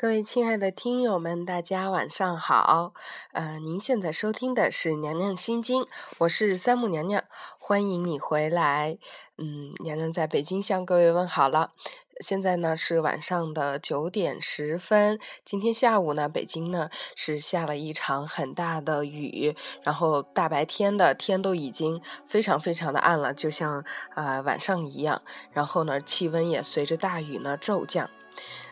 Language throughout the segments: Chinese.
各位亲爱的听友们，大家晚上好。呃，您现在收听的是《娘娘心经》，我是三木娘娘，欢迎你回来。嗯，娘娘在北京向各位问好了。现在呢是晚上的九点十分。今天下午呢，北京呢是下了一场很大的雨，然后大白天的天都已经非常非常的暗了，就像呃晚上一样。然后呢，气温也随着大雨呢骤降。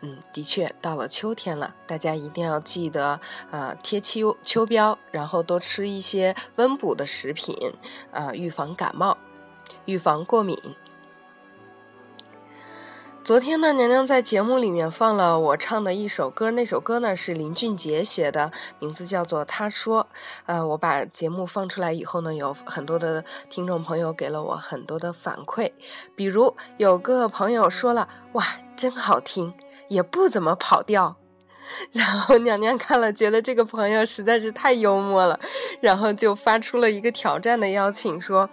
嗯，的确到了秋天了，大家一定要记得，呃，贴秋秋膘，然后多吃一些温补的食品，啊，预防感冒，预防过敏。昨天呢，娘娘在节目里面放了我唱的一首歌，那首歌呢是林俊杰写的，名字叫做《他说》。呃，我把节目放出来以后呢，有很多的听众朋友给了我很多的反馈，比如有个朋友说了：“哇，真好听。”也不怎么跑调，然后娘娘看了，觉得这个朋友实在是太幽默了，然后就发出了一个挑战的邀请，说，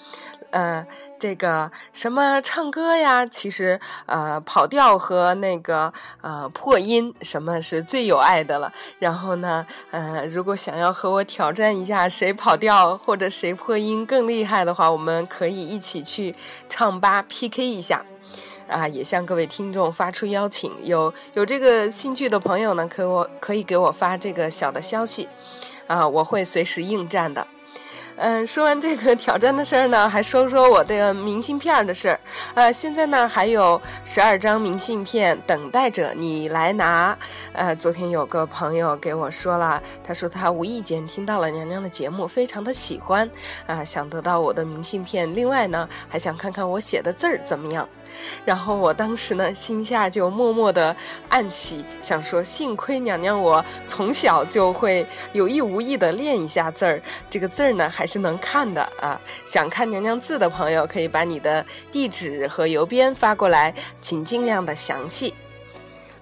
呃，这个什么唱歌呀，其实呃跑调和那个呃破音什么是最有爱的了。然后呢，呃，如果想要和我挑战一下谁跑调或者谁破音更厉害的话，我们可以一起去唱吧 PK 一下。啊，也向各位听众发出邀请，有有这个兴趣的朋友呢，可我可以给我发这个小的消息，啊，我会随时应战的。嗯，说完这个挑战的事儿呢，还说说我的明信片的事儿。呃，现在呢还有十二张明信片等待着你来拿。呃，昨天有个朋友给我说了，他说他无意间听到了娘娘的节目，非常的喜欢，啊，想得到我的明信片。另外呢，还想看看我写的字儿怎么样。然后我当时呢，心下就默默的暗喜，想说幸亏娘娘我从小就会有意无意的练一下字儿，这个字儿呢还是能看的啊。想看娘娘字的朋友，可以把你的地址和邮编发过来，请尽量的详细。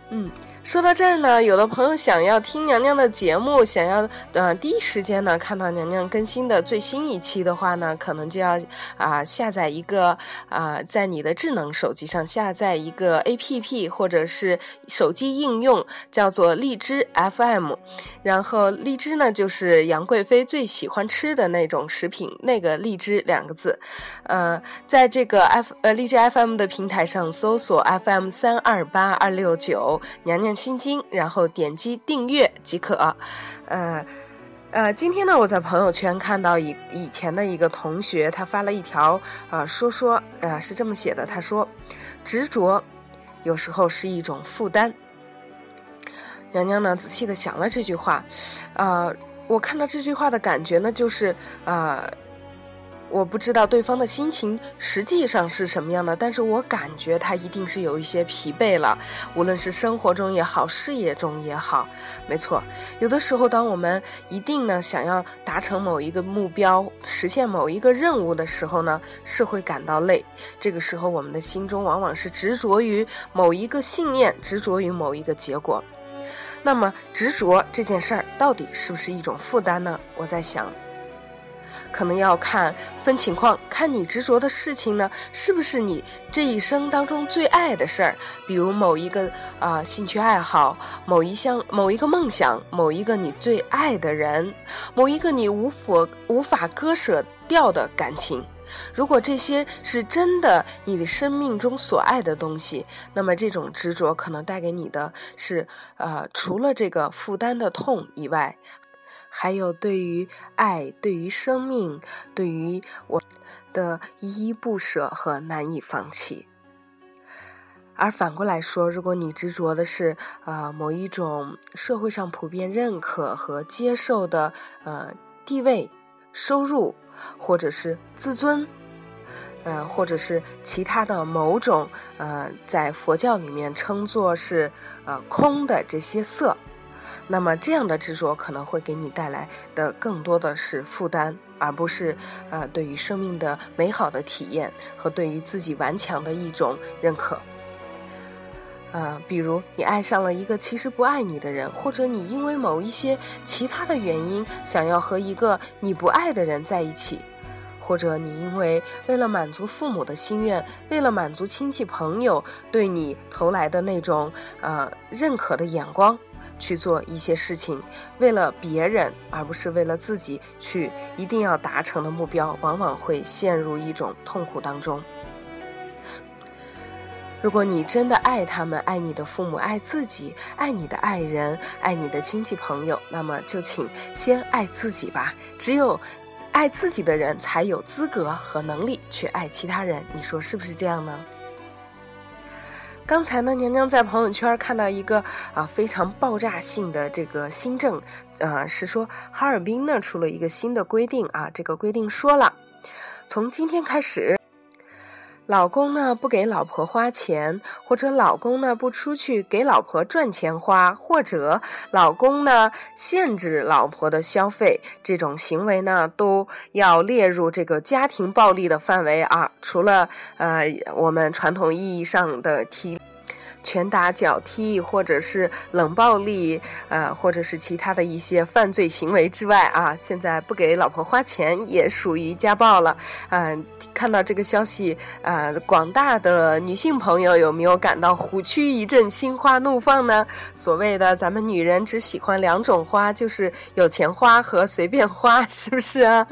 嗯。说到这儿呢，有的朋友想要听娘娘的节目，想要呃第一时间呢看到娘娘更新的最新一期的话呢，可能就要啊下载一个啊在你的智能手机上下载一个 APP 或者是手机应用，叫做荔枝 FM。然后荔枝呢就是杨贵妃最喜欢吃的那种食品，那个荔枝两个字，呃，在这个 F 呃荔枝 FM 的平台上搜索 FM 三二八二六九娘娘。心经，然后点击订阅即可。呃，呃，今天呢，我在朋友圈看到以以前的一个同学，他发了一条啊，说说，呃，是这么写的，他说，执着有时候是一种负担。娘娘呢，仔细的想了这句话，呃，我看到这句话的感觉呢，就是啊。我不知道对方的心情实际上是什么样的，但是我感觉他一定是有一些疲惫了，无论是生活中也好，事业中也好。没错，有的时候，当我们一定呢想要达成某一个目标，实现某一个任务的时候呢，是会感到累。这个时候，我们的心中往往是执着于某一个信念，执着于某一个结果。那么，执着这件事儿到底是不是一种负担呢？我在想。可能要看分情况，看你执着的事情呢，是不是你这一生当中最爱的事儿？比如某一个啊兴趣爱好，某一项某一个梦想，某一个你最爱的人，某一个你无法无法割舍掉的感情。如果这些是真的你的生命中所爱的东西，那么这种执着可能带给你的是，呃，除了这个负担的痛以外。还有对于爱，对于生命，对于我的依依不舍和难以放弃。而反过来说，如果你执着的是呃某一种社会上普遍认可和接受的呃地位、收入，或者是自尊，呃，或者是其他的某种呃在佛教里面称作是呃空的这些色。那么这样的执着可能会给你带来的更多的是负担，而不是呃对于生命的美好的体验和对于自己顽强的一种认可。呃，比如你爱上了一个其实不爱你的人，或者你因为某一些其他的原因想要和一个你不爱的人在一起，或者你因为为了满足父母的心愿，为了满足亲戚朋友对你投来的那种呃认可的眼光。去做一些事情，为了别人而不是为了自己去一定要达成的目标，往往会陷入一种痛苦当中。如果你真的爱他们，爱你的父母，爱自己，爱你的爱人，爱你的亲戚朋友，那么就请先爱自己吧。只有爱自己的人，才有资格和能力去爱其他人。你说是不是这样呢？刚才呢，娘娘在朋友圈看到一个啊非常爆炸性的这个新政，啊，是说哈尔滨呢出了一个新的规定啊，这个规定说了，从今天开始。老公呢不给老婆花钱，或者老公呢不出去给老婆赚钱花，或者老公呢限制老婆的消费，这种行为呢都要列入这个家庭暴力的范围啊。除了呃我们传统意义上的体。拳打脚踢，或者是冷暴力，呃，或者是其他的一些犯罪行为之外啊，现在不给老婆花钱也属于家暴了。嗯，看到这个消息，呃，广大的女性朋友有没有感到虎躯一震、心花怒放呢？所谓的咱们女人只喜欢两种花，就是有钱花和随便花，是不是啊？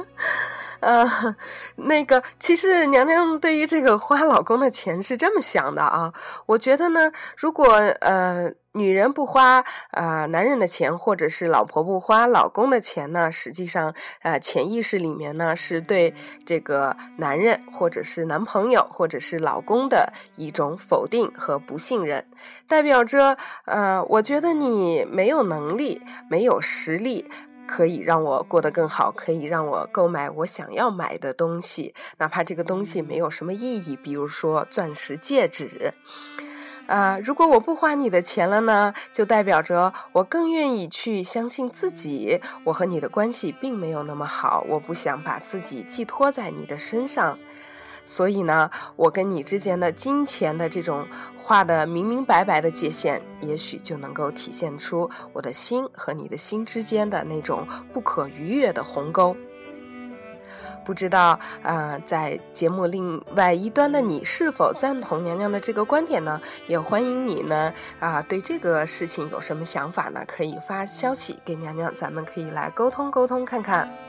呃，那个，其实娘娘对于这个花老公的钱是这么想的啊。我觉得呢，如果呃女人不花呃男人的钱，或者是老婆不花老公的钱呢，实际上呃潜意识里面呢是对这个男人或者是男朋友或者是老公的一种否定和不信任，代表着呃，我觉得你没有能力，没有实力。可以让我过得更好，可以让我购买我想要买的东西，哪怕这个东西没有什么意义，比如说钻石戒指。啊，如果我不花你的钱了呢，就代表着我更愿意去相信自己，我和你的关系并没有那么好，我不想把自己寄托在你的身上。所以呢，我跟你之间的金钱的这种画的明明白白的界限，也许就能够体现出我的心和你的心之间的那种不可逾越的鸿沟。不知道，呃，在节目另外一端的你是否赞同娘娘的这个观点呢？也欢迎你呢，啊，对这个事情有什么想法呢？可以发消息给娘娘，咱们可以来沟通沟通看看。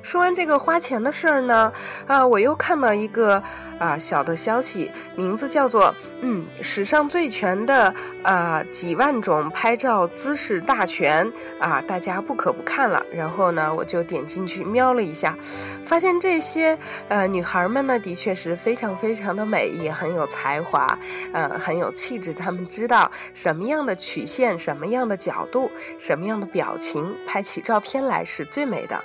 说完这个花钱的事儿呢，啊，我又看到一个啊小的消息，名字叫做“嗯，史上最全的啊几万种拍照姿势大全”啊，大家不可不看了。然后呢，我就点进去瞄了一下，发现这些呃女孩们呢，的确是非常非常的美，也很有才华，呃，很有气质。她们知道什么样的曲线、什么样的角度、什么样的表情，拍起照片来是最美的。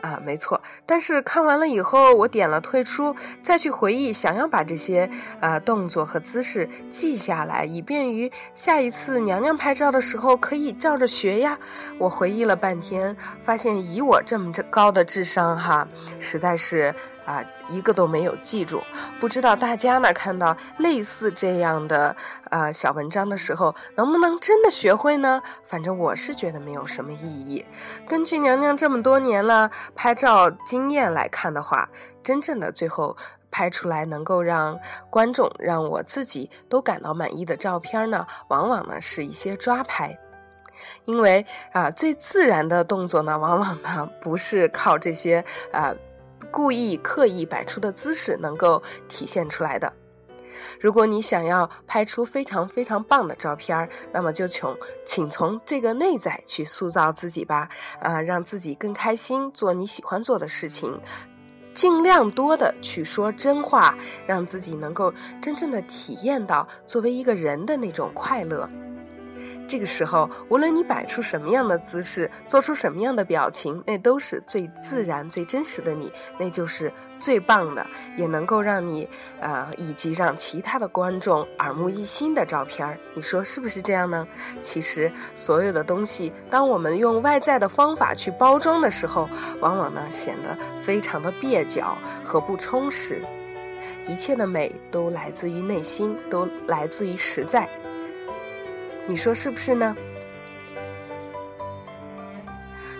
啊，没错。但是看完了以后，我点了退出，再去回忆，想要把这些啊动作和姿势记下来，以便于下一次娘娘拍照的时候可以照着学呀。我回忆了半天，发现以我这么高的智商哈，实在是。啊，一个都没有记住，不知道大家呢看到类似这样的呃小文章的时候，能不能真的学会呢？反正我是觉得没有什么意义。根据娘娘这么多年了拍照经验来看的话，真正的最后拍出来能够让观众、让我自己都感到满意的照片呢，往往呢是一些抓拍，因为啊最自然的动作呢，往往呢不是靠这些啊。故意刻意摆出的姿势能够体现出来的。如果你想要拍出非常非常棒的照片那么就从请从这个内在去塑造自己吧。啊，让自己更开心，做你喜欢做的事情，尽量多的去说真话，让自己能够真正的体验到作为一个人的那种快乐。这个时候，无论你摆出什么样的姿势，做出什么样的表情，那都是最自然、最真实的你，那就是最棒的，也能够让你，呃，以及让其他的观众耳目一新的照片儿。你说是不是这样呢？其实，所有的东西，当我们用外在的方法去包装的时候，往往呢显得非常的蹩脚和不充实。一切的美都来自于内心，都来自于实在。你说是不是呢？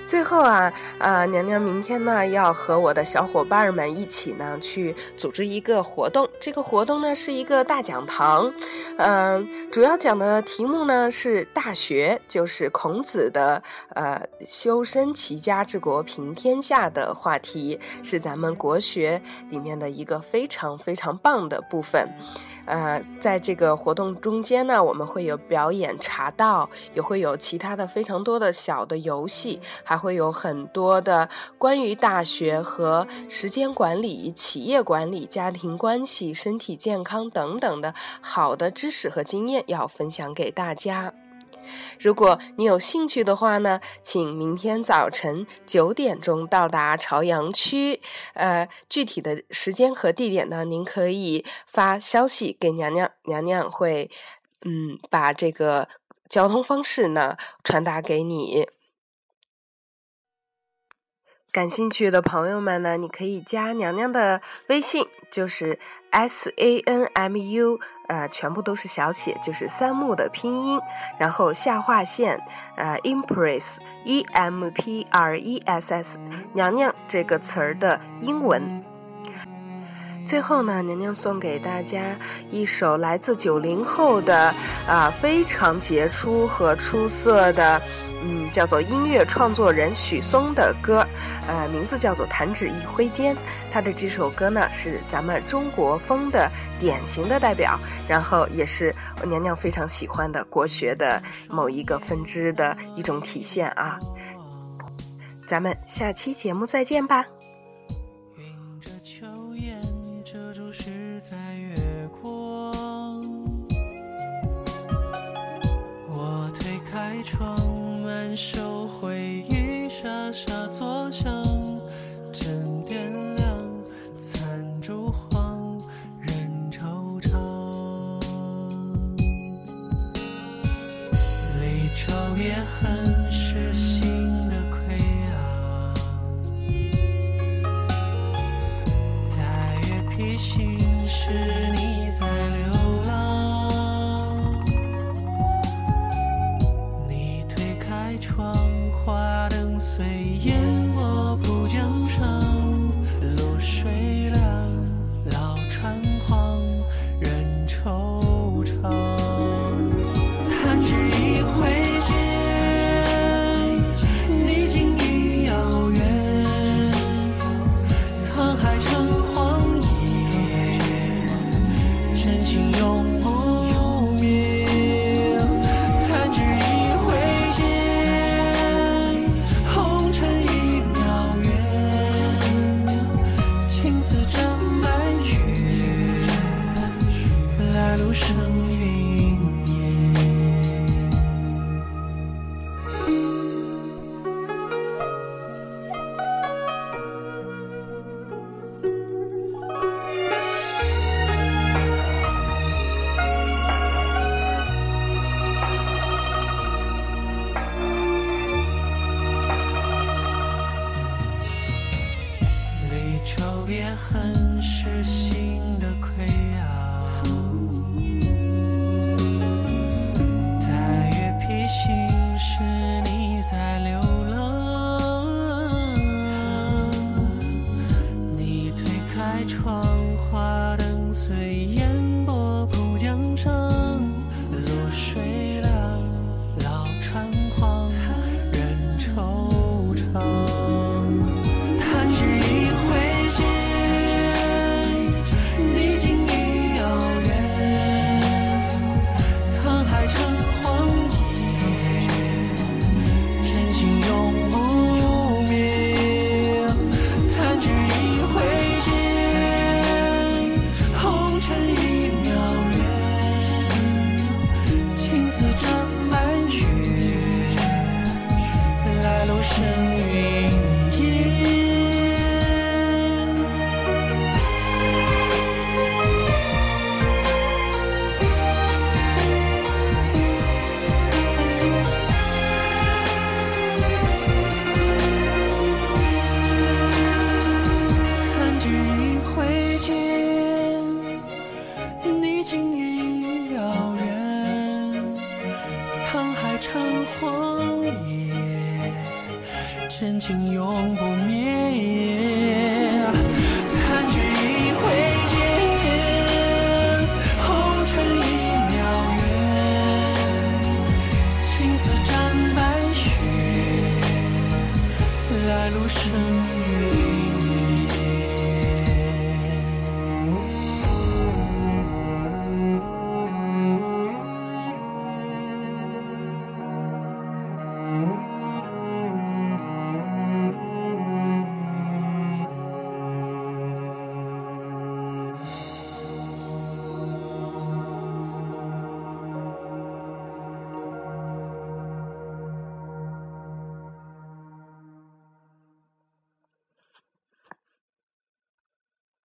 最后啊，呃，娘娘明天呢要和我的小伙伴们一起呢去组织一个活动。这个活动呢是一个大讲堂，嗯，主要讲的题目呢是《大学》，就是孔子的呃修身齐家治国平天下的话题，是咱们国学里面的一个非常非常棒的部分。呃，在这个活动中间呢，我们会有表演茶道，也会有其他的非常多的小的游戏，还会有很多的关于大学和时间管理、企业管理、家庭关系、身体健康等等的好的知识和经验要分享给大家。如果你有兴趣的话呢，请明天早晨九点钟到达朝阳区。呃，具体的时间和地点呢，您可以发消息给娘娘，娘娘会嗯把这个交通方式呢传达给你。感兴趣的朋友们呢，你可以加娘娘的微信，就是 S A N M U，呃，全部都是小写，就是三木的拼音，然后下划线，呃，Empress，E M P R E S S，娘娘这个词儿的英文。最后呢，娘娘送给大家一首来自九零后的啊非常杰出和出色的。嗯叫做音乐创作人许嵩的歌呃名字叫做弹指一挥间。他的这首歌呢是咱们中国风的典型的代表然后也是娘娘非常喜欢的国学的某一个分支的一种体现啊。咱们下期节目再见吧。云遮秋遮住十载月光我推开窗收回炊烟。